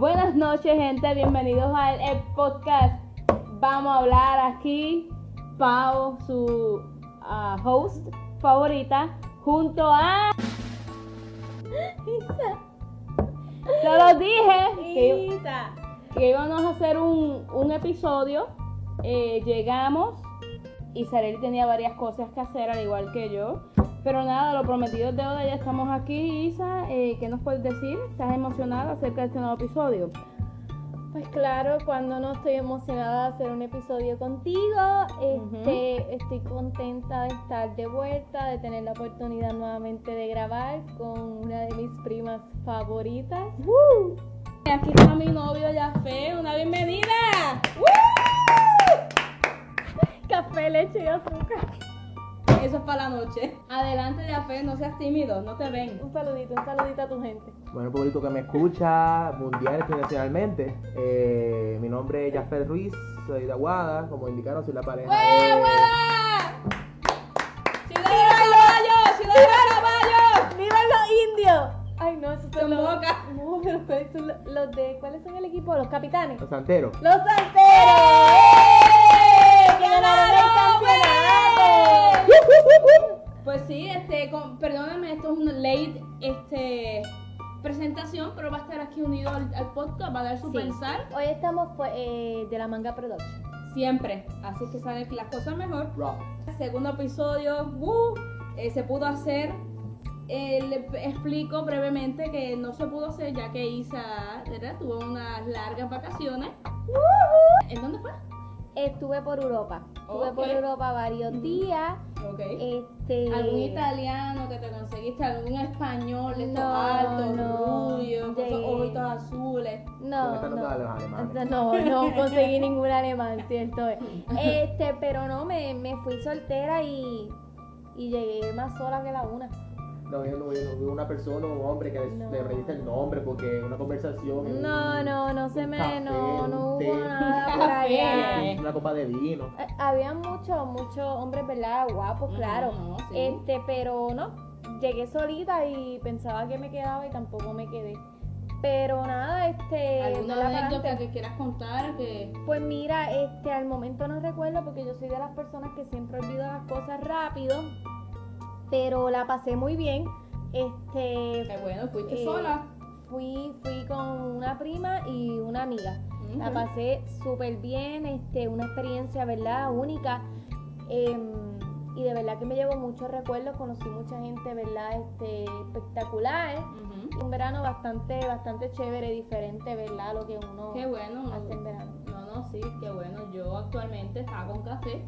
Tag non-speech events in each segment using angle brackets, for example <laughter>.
Buenas noches, gente. Bienvenidos al el podcast. Vamos a hablar aquí, Pau, su ah, host favorita, junto a. Se lo dije que, Isa. que íbamos a hacer un, un episodio. Eh, llegamos y Sarel tenía varias cosas que hacer, al igual que yo. Pero nada, lo prometido es deuda, ya estamos aquí. Isa, eh, ¿qué nos puedes decir? ¿Estás emocionada acerca de este nuevo episodio? Pues claro, cuando no estoy emocionada de hacer un episodio contigo, este, estoy contenta de estar de vuelta, de tener la oportunidad nuevamente de grabar con una de mis primas favoritas. Aquí está mi novio Jafé, una bienvenida. Café, leche y azúcar. Eso es para la noche. Adelante Jafé, no seas tímido, no te ven. Un saludito, un saludito a tu gente. Bueno, público que me escucha mundial internacionalmente, eh, mi nombre es Jafet Ruiz, soy de Aguada, como indicaron, soy la pareja de... ¡Ciudad de Caraballo! ¡Ciudad de Caraballo! ¡Viva los indios! Ay, no, esos son Son los... bocas. No, pero ¿cuáles son los, los de... ¿Cuáles son el equipo? Los capitanes. Los santeros. ¡Los santeros! Pues sí, este, con- perdóname, esto es una late este, presentación, pero va a estar aquí unido al, al podcast, va a dar su Sí. pensar Hoy estamos pues, eh, de la manga production. siempre, así que salen las cosas mejor. Rock. Segundo episodio, ¡uh! eh, se pudo hacer. Eh, le explico brevemente que no se pudo hacer ya que Isa ¿verdad? tuvo unas largas vacaciones. ¿En dónde fue? Estuve por Europa. Estuve Ok. por Europa varios Ujú. días. Ok. Este. ¿Algún italiano que te conseguiste? ¿Algún español de estos No, altos, no, rubios, con esos llegué. ojitos azules? ¿Dónde No, no. <laughs> conseguí ningún alemán, cierto. es. Este, pero no, me, me fui soltera y, y llegué más sola que la una. No, yo no, yo no vi una persona, un hombre que le- No. le reviste el nombre porque una conversación. No, un- no, no se me, café, no, no té, hubo nada por <laughs> allá. Una copa de vino. Eh, Había muchos, muchos hombres, ¿verdad? Guapos, claro. Ujú, sí. Este, pero no, llegué solita y pensaba que me quedaba y tampoco me quedé. Pero nada, este. ¿Alguna anécdota que quieras contar? Que... Pues mira, este, al momento no recuerdo porque yo soy de las personas que siempre olvido las cosas rápido. Pero la pasé muy bien. Este, que bueno, fuiste Eh, sola. fui, fui con una prima y una amiga. La pasé súper bien, este, una experiencia, ¿verdad? Única. Em, y de verdad que me llevo muchos recuerdos, conocí mucha gente, ¿verdad? Este, espectacular. Un verano bastante, bastante chévere, diferente, ¿verdad? Lo que uno Qué bueno. no- hace en verano. No, no, sí, qué bueno. Yo actualmente estaba con café.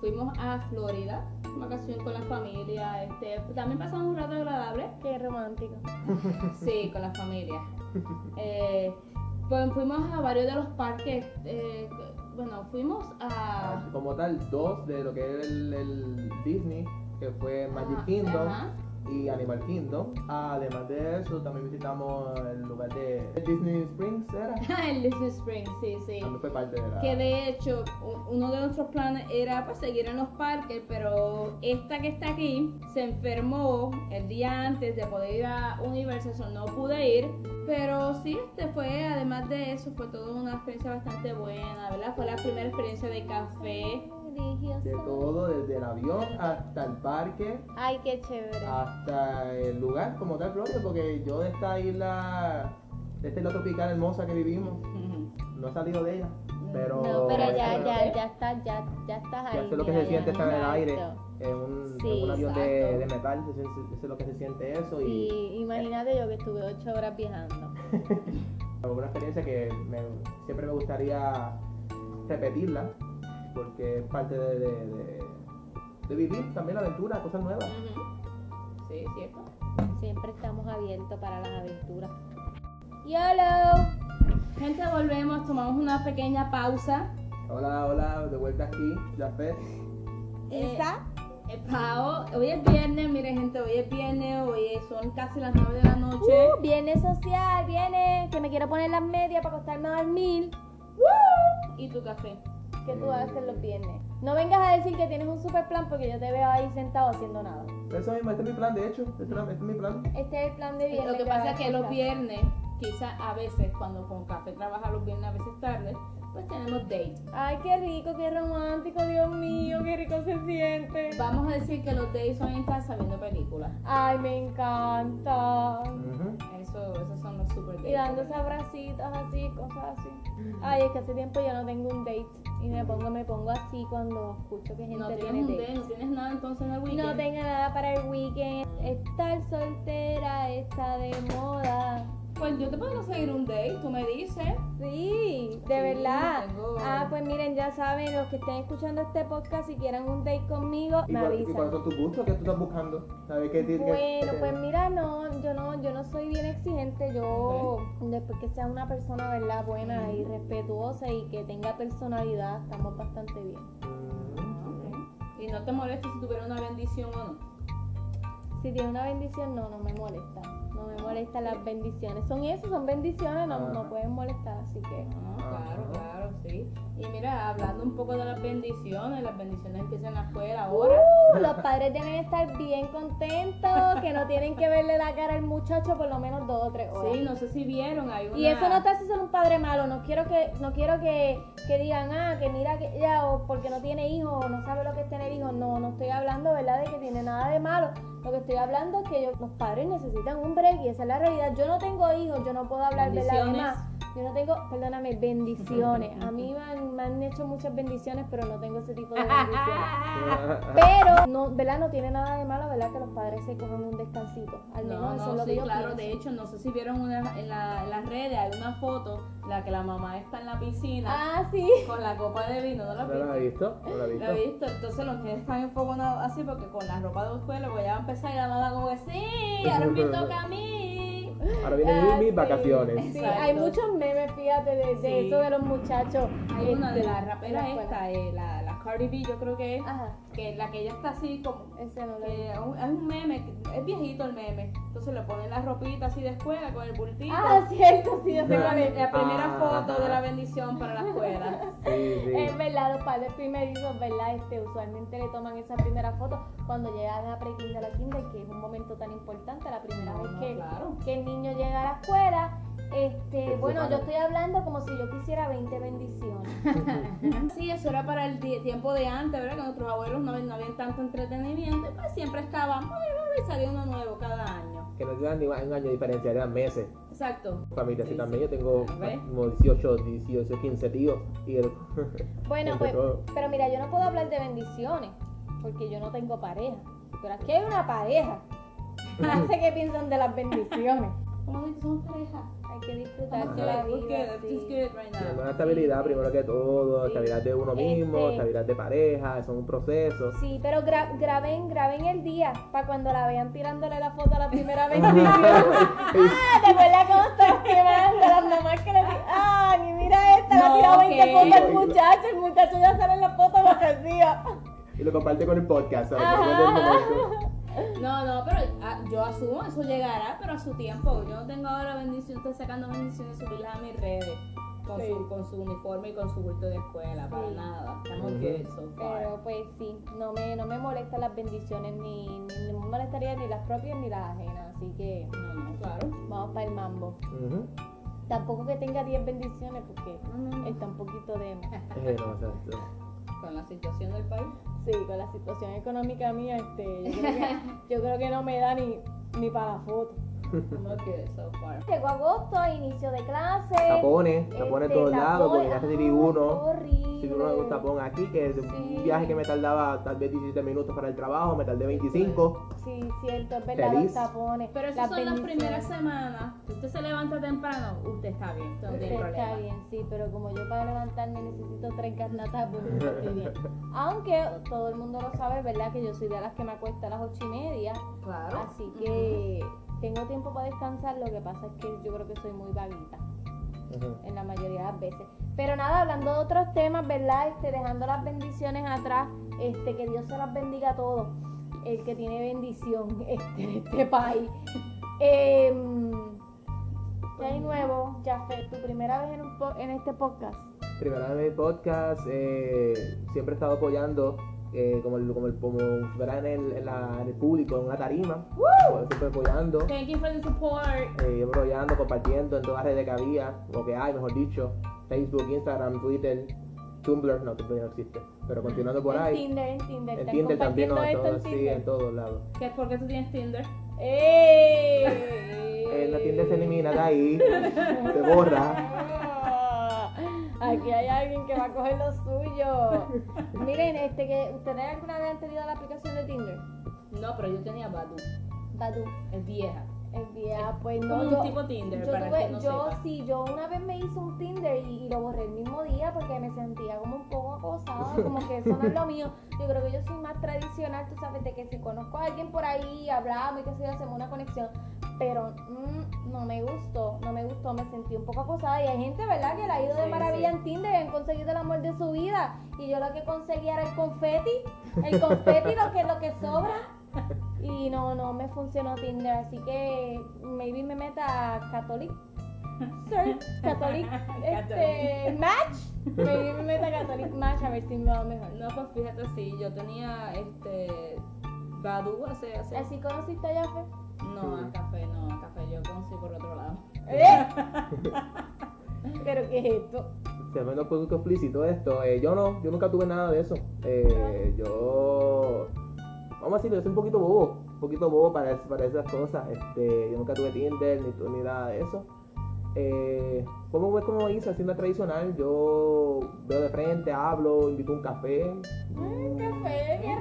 Fuimos a Florida, vacación con la familia. Este, también pasamos un rato agradable. Qué romántico. <laughs> Sí, con la familia. <laughs> Eh, pues fuimos a varios de los parques. eh, bueno, fuimos a. Como tal, dos de lo que era el, el Disney, que fue Magic Ajá, Kingdom ajá. Y Animal Kingdom. Además de eso, también visitamos el lugar de Disney Springs, ¿era? <laughs> el Disney Springs, sí, sí. También fue parte de la... Que de hecho, uno de nuestros planes era pues, seguir en los parques, pero esta que está aquí se enfermó el día antes de poder ir a Universal, so no pude ir. Pero sí, este fue, además de eso, fue toda una experiencia bastante buena, ¿verdad? Fue la primera experiencia de café. De todo, desde el avión hasta el parque, Ay, qué chévere. hasta el lugar como tal propio, porque yo de esta isla, de esta isla tropical hermosa que vivimos, no he salido de ella. Pero, no, pero ya, ya, ya estás, ya, ya estás ahí. Ya sé lo que se siente estar en el aire, en un, Sí, en un avión de, de metal, siente- sé lo que se siente eso y Sí, imagínate yo que estuve ocho horas viajando. <laughs> una experiencia que me- siempre me gustaría repetirla, porque es parte de, de- de- de vivir también la aventura, cosas nuevas. Sí, cierto. Siempre estamos abiertos para las aventuras. YOLO. Gente, volvemos, tomamos una pequeña pausa. Hola, hola, de vuelta aquí, Jafet. Eh, ¿Esa? Eh, Pao, hoy es viernes, mire gente, hoy es viernes, hoy es- son casi las 9 de la noche. Uh, viene social, viene que me quiero poner las medias para acostarme a dormir. ¿Y tu café? ¿Qué tú hacer los viernes? No vengas a decir que tienes un super plan porque yo te veo ahí sentado haciendo nada. Eso mismo, este es mi plan, de hecho. Este, este es mi plan. Este es el plan de viernes. Lo que pasa es que los viernes quizá a veces cuando con café trabaja los viernes a veces tarde, pues tenemos date. Ay, qué rico, qué romántico, Dios mío, qué rico se siente. Vamos a decir que los dates son en casa viendo películas. Ay, me encanta. Ujú. Eso, esos son los super dates. Y dándose abracitos así, cosas así. Ay, es que hace tiempo ya no tengo un date. Y me pongo, me pongo así cuando escucho que gente No tiene tienes un date. date, no tienes nada entonces en el weekend. No tengo nada para el weekend. Estar soltera está de moda. Pues yo te puedo conseguir un date, tú me dices. Sí, de Sí, verdad. tengo- Ah, pues miren, ya saben, los que estén escuchando este podcast, si quieren un date conmigo, ¿Y, me cuál- y avisan. cuáles son tus gustos? ¿Qué tú estás buscando? ¿Sabes qué Bueno, qué- pues mira, no, yo no, yo no soy bien exigente, yo después que sea una persona, ¿verdad? Buena y respetuosa y que tenga personalidad, estamos bastante bien. Mm, Y no te molesta si tuviera una bendición o no. Si tiene una bendición, no, no me molesta. No me molestan las bendiciones. Son eso, son bendiciones, no, no Ajá. pueden molestar, así que. Ah, claro, Ajá. claro, sí. Y mira, hablando un poco de las bendiciones, las bendiciones empiezan escuela ahora. Uh, los padres deben estar bien contentos, que no tienen que verle la cara al muchacho por lo menos dos o tres horas. Sí, no sé si vieron, hay una... Y eso no te hace ser un padre malo, no quiero que, no quiero que, que digan, ah, que mira que ya, o porque no tiene hijos, o no sabe lo que es tener hijos, no, no estoy hablando, ¿verdad?, de que tiene nada de malo, lo que estoy hablando es que yo- los padres necesitan un break y esa es la realidad, yo no tengo hijos, yo no puedo hablar de la demás, yo no tengo, perdóname, bendiciones, a mí me han, me han hecho muchas bendiciones, pero no tengo ese tipo de <laughs> bendiciones. <laughs> Pero, no, ¿verdad? No tiene nada de malo, ¿verdad? Que los padres se cojan un descansito. Al menos No, eso no, es lo sí, que yo claro. pienso. De hecho, no sé si vieron una, en, la- en las redes, hay una foto la que la mamá está en la piscina Ah, sí. con la copa de vino, ¿no la ¿No la has visto? ¿No la has La visto? he visto, entonces los niños están enfogonados así porque con la ropa de escuela va a empezar y la mamá como que sí, ahora me toca a mí. Ahora vienen Ah, mis sí. vacaciones. Sí, Exacto. hay muchos memes, fíjate, de, de Sí. eso de los muchachos. Hay una de este, la rapera la esta, eh, la Cardi B, yo creo que es, Ajá, que la que ella está así como ese no es un- es un meme, es viejito el meme. Entonces le ponen la ropita así de escuela con el bultito. Ah, cierto, sí, yo sé la, cuál es. la primera Ah. foto de la bendición para la escuela. <laughs> Sí, sí. Es verdad, los padres primerizos, ¿verdad? Este, usualmente le toman esa primera foto cuando llegan a pre-kinder, a kinder, que es un momento tan importante, la primera No, vez no, que, claro. que el niño llega a la escuela. Este, bueno, yo estoy hablando como si yo quisiera 20 bendiciones. <laughs> Sí, eso era para el tiempo de antes, ¿verdad? Que nuestros abuelos no, no habían tanto entretenimiento, y pues siempre estaban, y salía uno nuevo cada año. Que no llevan ni un año de diferencia, eran meses. Exacto. Familia, así Sí, también. sí. Yo tengo como 18, 18, 15 tíos. Y el... <laughs> Bueno, pues, pero mira, yo no puedo hablar de bendiciones porque yo no tengo pareja. Pero aquí hay una pareja. <laughs> No sé qué piensan de las bendiciones. ¿Cómo dices? Somos pareja. Hay que disfrutar Ajá. de la vida. everything's sí. Una estabilidad primero que todo, Sí. estabilidad de uno mismo, Este- estabilidad de pareja, eso es un proceso. Sí, pero gra- graben, graben el día para cuando la vean tirándole la foto a la primera bendición. <laughs> <laughs> ah, ¿te acuerdas cómo estaba quemando las mamás que le dicen, ah, ni mira esta, le ha No, tirado 20 ¿qué? fotos al muchacho, el muchacho ya sale en la foto aborrecida. Y lo comparte con el podcast, ¿sabes? Ajá. No, no, pero ah, yo asumo, eso llegará, pero a su tiempo. Yo no tengo ahora bendición, estoy sacando bendiciones y subirlas a mis redes. Con, Sí. su, con su uniforme y con su bulto de escuela, para Sí. nada. Estamos good so far. Pero pues sí, no me, no me molestan las bendiciones, ni, me molestaría ni las propias ni las ajenas, así que No, no, claro. vamos para el mambo. Tampoco que tenga 10 bendiciones porque está un poquito de... No, exacto. Con la situación del país. Sí, con la situación económica mía, este, yo, creo que, <laughs> yo creo que no me da ni, ni para la foto. <laughs> Estamos good so far. Llegó agosto, inicio de clase. Tapones, tapones este, todos lados, porque ya tapones, recibí ay, uno. Si uno un tapón aquí, que es Sí. un viaje que me tardaba tal vez 17 minutos para el trabajo, me tardé 25. Sí, cierto, es verdad, Feliz. los tapones. Pero esas son las primeras semanas. Usted se levanta temprano, usted está bien. Usted problema. está bien, sí, pero como yo para levantarme necesito tres garnatas, pues no estoy bien. <laughs> Aunque todo el mundo lo sabe, ¿verdad? Que yo soy de las que me acuesta a las ocho y media. Claro. Así que tengo tiempo para descansar. Lo que pasa es que yo creo que soy muy vaguita en la mayoría de las veces. Pero nada, hablando de otros temas, ¿verdad? Este, dejando las bendiciones atrás, este, que Dios se las bendiga a todos. El que tiene bendición <laughs> este, en este país. ¿Qué hay nuevo, Jafet? ¿Tu primera vez en, un po- en este podcast? Primera vez en mi podcast, eh, siempre he estado apoyando eh, como, el, como, el, como fuera en el, en, la, en el público, en una tarima, siempre apoyando, Thank you for the support. eh, apoyando, compartiendo en todas las redes que había, lo que hay, mejor dicho, Facebook, Instagram, Twitter, Tumblr, no, Tumblr no existe, pero continuando por en ahí, Tinder, en Tinder. en Tinder también, no, en en sí, en todos lados. ¿Qué, ¿Por qué tú tienes Tinder? ¡Ey! <laughs> La Tinder se elimina de ahí, se borra. <laughs> Aquí hay alguien que va a coger lo suyo. Miren, este que ustedes alguna vez han tenido la aplicación de Tinder. No, pero yo tenía Badu. Badu. Es vieja. Es vieja, pues como no. un yo, tipo Tinder, yo para tuve- que no yo sepa. sí, yo una vez me hice un Tinder y, y lo borré el mismo día porque me sentía como un poco acosada, <laughs> como que eso no es lo mío. Yo creo que yo soy más tradicional, tú sabes, de que si conozco a alguien por ahí, hablamos y que sé yo, hacemos una conexión. Pero mm, no me gustó, no me gustó, me sentí un poco acosada. Y hay gente, ¿verdad?, que le ha ido de maravilla sí. en Tinder y han conseguido el amor de su vida. Y yo lo que conseguía era el confeti, el confeti, lo que, lo que sobra. Y no, no me funcionó Tinder, así que maybe me meta a Catholic. Search, <laughs> Catholic, este, Match. Maybe me meta a Catholic Match a ver si me va mejor. No, pues fíjate, sí, yo tenía este Badu hace, hace ¿Así conociste a Jaffe? No, a café, no, a café yo conocí por otro lado. <laughs> ¿Eh? <laughs> ¿Pero qué es esto? Tremendo producto explícito esto. Eh, yo no, yo nunca tuve nada de eso. Eh, yo, vamos a decirlo, yo soy un poquito bobo, un poquito bobo para, para esas cosas. Este, yo nunca tuve Tinder ni, ni nada de eso. Eh, como es como hice, haciendo tradicional, yo veo de frente, hablo, invito a un café. Mm, café, qué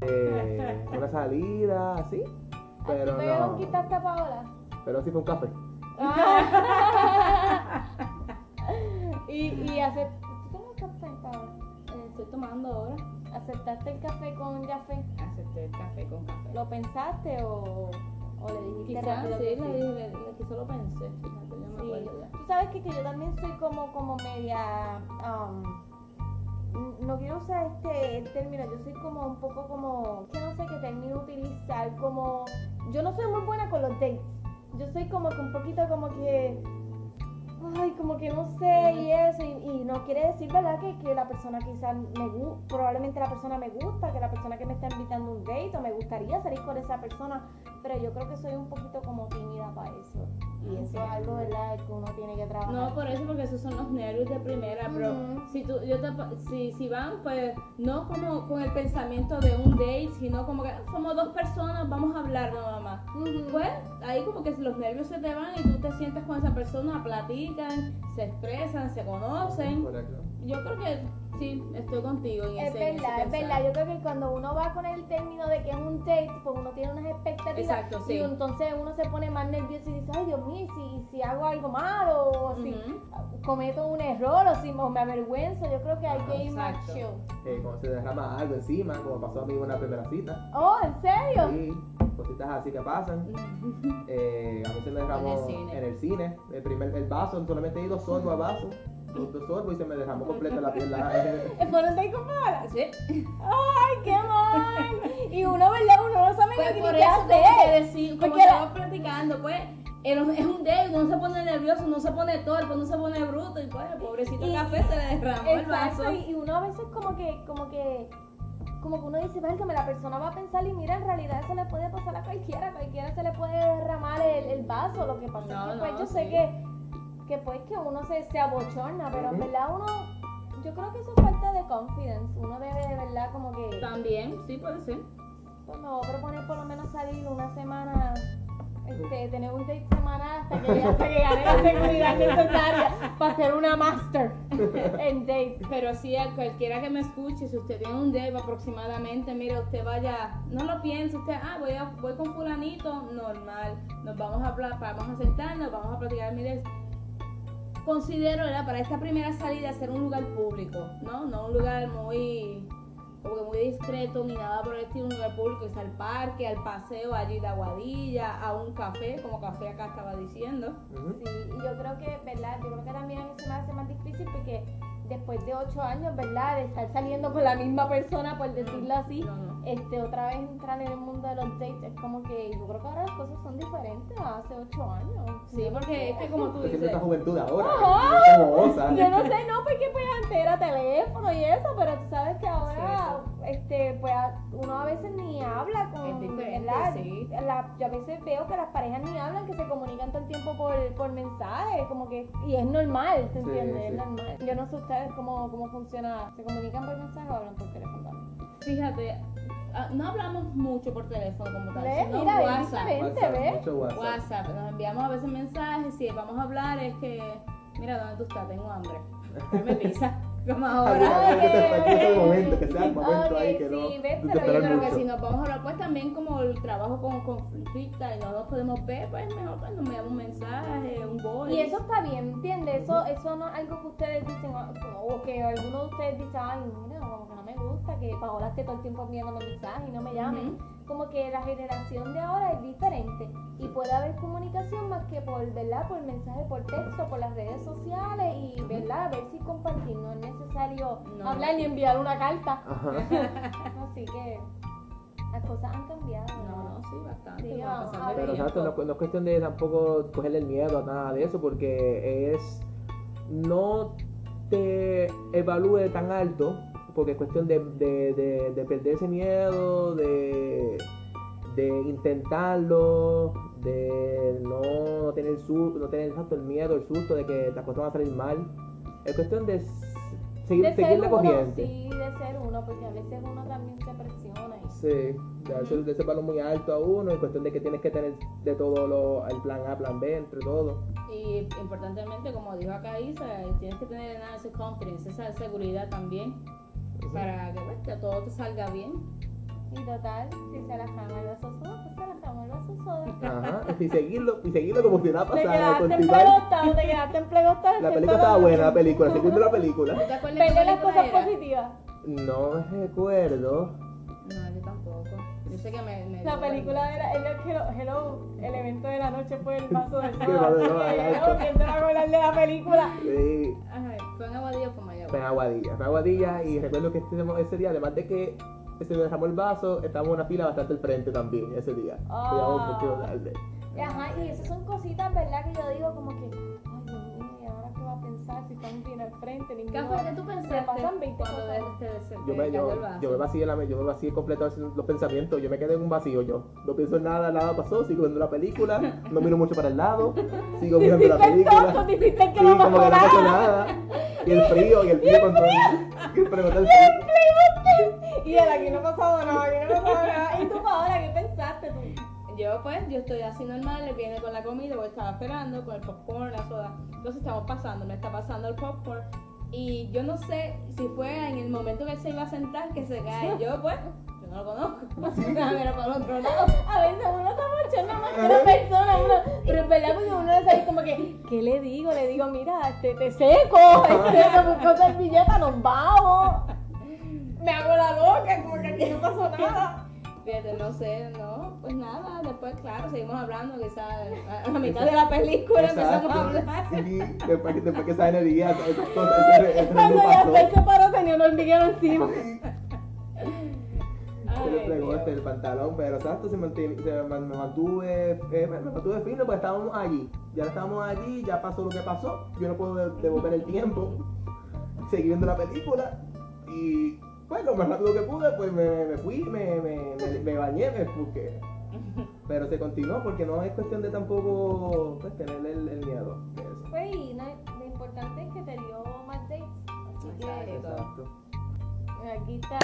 este, una salida, así. Pero Así me no. conquistaste a Paola. Pero sí fue un café. Ah. <laughs> y, y ace- ¿Tú tomas café, Paola? Eh, Estoy tomando ahora. ¿Aceptaste el café con Jaffe? Acepté el café con café. ¿Lo pensaste o, o le dijiste Quizás rápido sí, que le, le, le- quizás lo pensé. Fíjate, yo me Sí. acuerdo ya. Tú sabes que, que yo también soy como, como media. um, no quiero usar este el término, yo soy como un poco como. Que no sé qué término utilizar. Como. Yo no soy muy buena con los dates. Yo soy como que un poquito como que. Ay, como que no sé y eso. Y, y no quiere decir, ¿verdad? Que, que la persona quizás me gusta. Probablemente la persona me gusta, que la persona que me está invitando a un date o me gustaría salir con esa persona. Pero yo creo que soy un poquito como tímida para eso. Y eso es algo, ¿verdad? Que uno tiene que trabajar. No, por eso, porque esos son los nervios de primera, pero si tú, yo te, si, si van, pues, no como con el pensamiento de un date, sino como que "Ah, somos dos personas, vamos a hablar Pues, ahí como que los nervios se te van y tú te sientes con esa persona, platican, se expresan, se conocen. Correcto. Yo creo que sí, estoy contigo en Es ese verdad, es verdad. Yo creo que cuando uno va con el término de que es un date, pues uno tiene unas expectativas. Exacto, sí. Y entonces uno se pone más nervioso y dice, ay Dios mío, ¿y si, si hago algo malo, o si cometo un error, o si me avergüenzo, yo creo que hay que ir más chill. Eh, cuando se derrama algo encima, como pasó a mí en una primera cita. Oh, ¿en serio? Sí, cositas así que pasan. Eh, a mí se me derramó En el cine. en el cine. El primer el vaso, solamente di dos sorbos al vaso. Dos, dos sorbos y se me derramó completa la piel. La, ¿Es por un date con Paola? Sí. ¡Ay, qué mal! Y uno, ¿verdad? Uno no sabe Pues ni por qué eso como que hacer. decir, como Porque la- estamos platicando, pues es un date, uno se pone nervioso, uno se pone torpe, uno se pone bruto y pues pobrecito Y- café se le derramó el vaso. Y uno a veces como que, como que, como que uno dice, válgame, la persona va a pensar y mira, en realidad eso le puede pasar a cualquiera, a cualquiera se le puede derramar el, el vaso, lo que pasa No, es que pues no, yo sé que, que pues que uno se, se abochorna, pero en verdad uno, yo creo que eso es falta de confidence, uno debe de verdad como que, También, sí puede ser. pues me voy a proponer por lo menos salir una semana, este, tener un date semanal hasta que, hasta que gane la seguridad necesaria para ser una master en date. Pero sí, a cualquiera que me escuche, si usted tiene un debe aproximadamente, mire, usted vaya, no lo piense, usted, ah, voy, a, voy con fulanito, normal, nos vamos a vamos a sentarnos, vamos a platicar, mire, considero, ¿verdad? Para esta primera salida ser un lugar público, ¿no? No un lugar muy, como que muy discreto ni nada por el estilo, un lugar público, es al parque, al paseo allí de Aguadilla, a un café, como café acá estaba diciendo. Sí, y yo creo que, ¿verdad? Yo creo que también a mí se me hace más difícil porque después de ocho años, ¿verdad? De estar saliendo con la misma persona, por decirlo así, No, no. este, otra vez entrar en el mundo de los dates, es como que yo creo que ahora las cosas son diferentes a hace ocho años. Sí, porque es que como tú dices, esta juventud ahora, Ajá. es como. Yo no sé, no, porque pues antes era teléfono y eso, pero tú sabes que ahora, este, pues uno a veces ni habla con, ¿verdad? sí. La- yo a veces veo que las parejas ni hablan, que se comunican todo el tiempo por, por mensaje, como que, y es normal, ¿te entiendes? sí. Es normal. Yo no sé ustedes cómo, cómo funciona, ¿se comunican por mensaje o hablan por teléfono también? fíjate, ah, no hablamos mucho por teléfono como tal, ¿Ves? sino Mira, WhatsApp. WhatsApp, ¿ves? mucho WhatsApp. WhatsApp, nos enviamos a veces mensajes, si vamos a hablar es que, mira, ¿dónde tú estás? Tengo hambre. Dame pizza. <laughs> Como ahora. que el momento, que sea el momento ahí, no. sí, ves, pero yo Pero que si nos vamos a hablar, pues también como el trabajo con conflicta y no nos podemos ver, pues mejor pues nos enviamos un mensaje, un voice. Y eso está bien, ¿entiendes? Eso, eso no es algo que ustedes dicen, o- que alguno de ustedes dice, ay, mira, como que no me gusta, que Paola esté todo el tiempo enviándome mensajes y no me llame. Ujú. Como que la generación de ahora es diferente y puede haber comunicación más que por, ¿verdad? Por mensaje, por texto, por las redes sociales y, ¿verdad? Ver si compartir, no es necesario No. hablar ni enviar una carta. <laughs> Así que las cosas han cambiado. No, no, sí, bastante. Sí, vamos a. Pero tiempo. exacto, no, no es cuestión de tampoco cogerle el miedo a nada de eso, porque es. No te evalúe tan alto, porque es cuestión de, de, de, de perder ese miedo, de, de intentarlo, de no, no tener su, no tener exacto, el miedo, el susto de que las cosas van a salir mal. Es cuestión de seguir, De seguir la uno, corriente. sí, de ser uno, porque a veces uno también se presiona y Sí, de hacer de ese palo muy alto a uno, es cuestión de que tienes que tener de todo lo, el plan A, plan B, entre todo. Y importantemente, como dijo acá Isa, tienes que tener ese confidence, esa seguridad también, para que, pues, que todo te salga bien. Y total, si se la cama el vaso soda, pues se la cama el vaso soda. Ajá, y seguirlo, y seguirlo como si nada Te pasara, quedaste en continuar. plegostado, te quedaste en plegostado. La película estaba buena, la película, segundo la película. ¿Tú te qué las cosas era? positivas. No recuerdo. No, yo tampoco. Yo sé que me. me La película era el hello, hello, el evento de la noche fue el vaso de soda. <laughs> El vaso de soda, Así que, exacto. hello, ¿Quién se va a acordar de la película? Sí, Ay, ¿Fue en Aguadilla o fue en Aguadilla, fue Aguadilla y recuerdo que ese, ese día, además de que se me dejamos el vaso, estábamos en una fila bastante al frente también ese día. Ah. Llegamos un poquito tarde. Ajá, y esas son cositas, ¿verdad? Que yo digo como que, pensar si están bien al frente? ¿Qué Ninguno... fue que tú pensaste pasan 20 cuando cosas. de, te, se Yo me, yo, el yo me vacié la, yo me vacié completo los pensamientos, yo me quedé en un vacío yo. No pienso en nada, nada pasó, sigo viendo la película, no miro mucho para el lado, sigo mirando la el película. el que Sí, no como que no pasó nada. Y el frío, y el frío con todo. Y el frío el. Y él aquí no ha pasado nada, aquí no ha pasado nada. ¿Y tú, ahora qué? Yo pues, yo estoy así normal, le viene con la comida, porque estaba esperando, con el popcorn, la soda. Entonces estamos pasando, me está pasando el popcorn. Y yo no sé si fue en el momento que él se iba a sentar que se cae. <laughs> Yo pues, yo no lo conozco. <laughs> <laughs> Mira para el otro lado. A veces uno se mochona más que la persona, uno, pero es verdad porque uno le sale como que, ¿qué le digo? Le digo, mira, este, te seco, este, te busco servilleta, nos vamos. Me hago la loca, como que aquí no pasó nada. Fíjate, no sé, no, pues nada, después claro, seguimos hablando, quizás a la mitad de la película empezamos a hablar. Sí, después, que- después que sale el día, ese, ese, ese Cuando ya se paró tenía un hormiguero encima. Se le pegó este, el pantalón, pero exacto, se, manti- se me mantuve, eh, me mantuve firme porque estábamos allí. Ya estábamos allí, ya pasó lo que pasó. Yo no puedo de- devolver el tiempo. Seguí viendo la película y, pues, lo más rápido que pude, pues me, me fui, me, me, me, me bañé, me busqué. <laughs> Pero se continuó porque no es cuestión de tampoco pues, tener el, el miedo de eso. Pues, y no, lo importante es que te dio más dates. Así que, Exacto. Aquí está.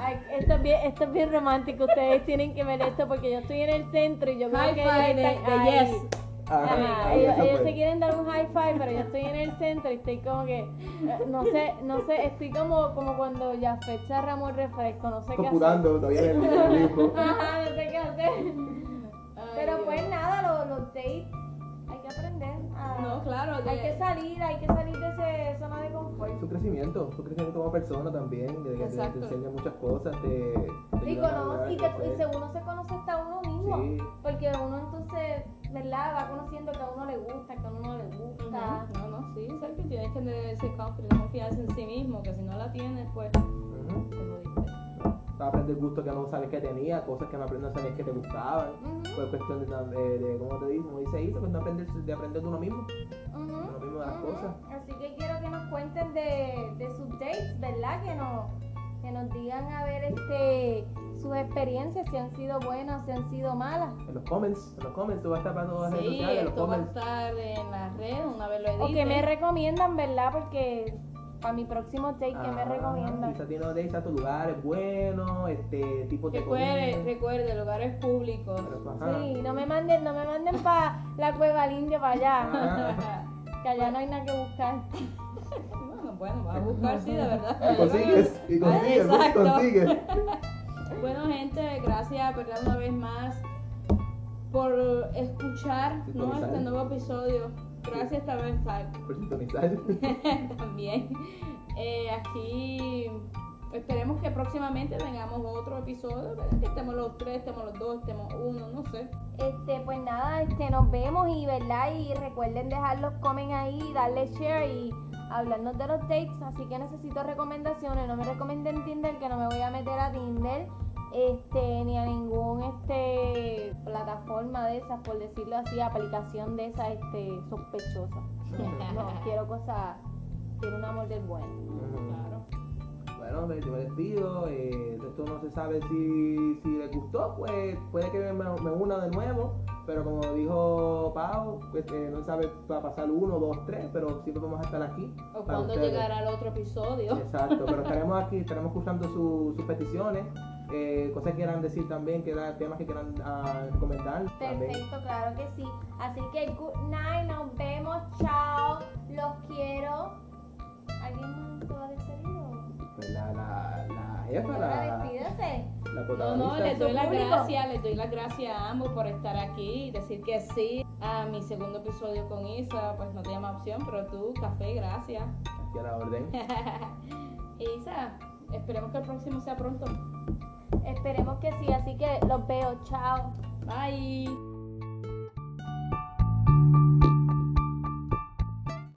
Ay, esto, es bien, esto es bien romántico. Ustedes tienen que ver esto porque yo estoy en el centro y yo creo High que five de, de yes. Ajá, Ajá, ahí ellos, se quieren dar un high five, pero yo estoy en el centro y estoy como que, eh, no sé, no sé, estoy como, como cuando ya fecha Ramón refresco, no sé qué hacer. Todavía en el. <laughs> Ajá, no sé qué hacer. Ay, Pero Dios. pues nada, los, los dates hay que aprender a... No, claro, Hay que salir, hay que salir de ese zona de confort. Su crecimiento, su crecimiento como persona también, de que te, te enseña muchas cosas, te, te Y, conoce, y, que, y se- uno se conoce hasta uno mismo. Sí. Porque uno entonces ¿verdad? Va conociendo que a uno le gusta, que a uno no le gusta. No, no, sí, sabes que tienes que tener ese confianza en sí mismo, que si no la tienes, pues te Ujú. jodiste. Vas a aprender gustos que no sabes que tenía, cosas que no aprendes sabías que te gustaban. Ujú, Pues cuestión de, de, de ¿cómo te digo? Como dice Isa, pues de aprender, de aprender de uno mismo. ujú, Lo mismo de las cosas. Así que quiero que nos cuenten de, de sus dates, ¿verdad? Que nos, que nos digan a ver este sus experiencias, si han sido buenas, si han sido malas. En los comments, en los comments, tú vas a estar para todas las redes Sí, sociales, en los esto va a comments. estar en las redes una vez lo edite. O que me recomiendan, ¿verdad? Porque para mi próximo date, ¿qué me Ah, recomiendan? Isa tiene a tu lugar, es bueno, este, tipos de Recuerde, recuerde, lugares públicos. Sí, no me manden, no me manden para la cueva del indio para allá, Ah, <laughs> que allá no hay nada que buscar. Bueno, vas a buscar, sí, de <laughs> verdad. consigues, y <laughs> consigues, exacto. consigues. <laughs> Bueno, gente, gracias, ¿verdad? Una vez más por escuchar ¿no? Este nuevo episodio. Gracias vez, Sai, Por sintonizar. también. Eh, aquí esperemos que próximamente tengamos otro episodio, ¿verdad? que estemos los tres, estemos los dos, estemos uno, no sé. Este, pues nada, este, nos vemos y verdad, y recuerden dejar los comments ahí, darle share y hablarnos de los dates, así que necesito recomendaciones, no me recomienden Tinder, que no me voy a meter a Tinder, este, ni a ningún este plataforma de esas, por decirlo así, aplicación de esas este sospechosa. <laughs> No, quiero cosas, quiero un amor del bueno. Bueno, me, yo me despido. eh, esto no se sabe si, si les gustó, pues puede que me, me una de nuevo. Pero como dijo Pau, pues, eh, no se sabe va a pasar uno, dos, tres, pero siempre vamos a estar aquí. O cuando ustedes. llegará el otro episodio. Exacto, pero <laughs> estaremos aquí, estaremos escuchando su- sus peticiones, eh, cosas que quieran decir también, que era- temas que quieran ah, comentar. También. Perfecto, claro que sí. Así que good night, nos vemos, chao, los quiero. ¿Alguien más se va a despedir? Pues la, la, la jefa, la, No, protagonista. no, les doy las gracias, les doy las gracias a ambos por estar aquí y decir que sí a mi segundo episodio con Isa, pues no tenía más opción, pero tú, café, gracias. Aquí a la orden. <laughs> Isa, esperemos que el próximo sea pronto. Esperemos que sí, así que los veo, chao. Bye.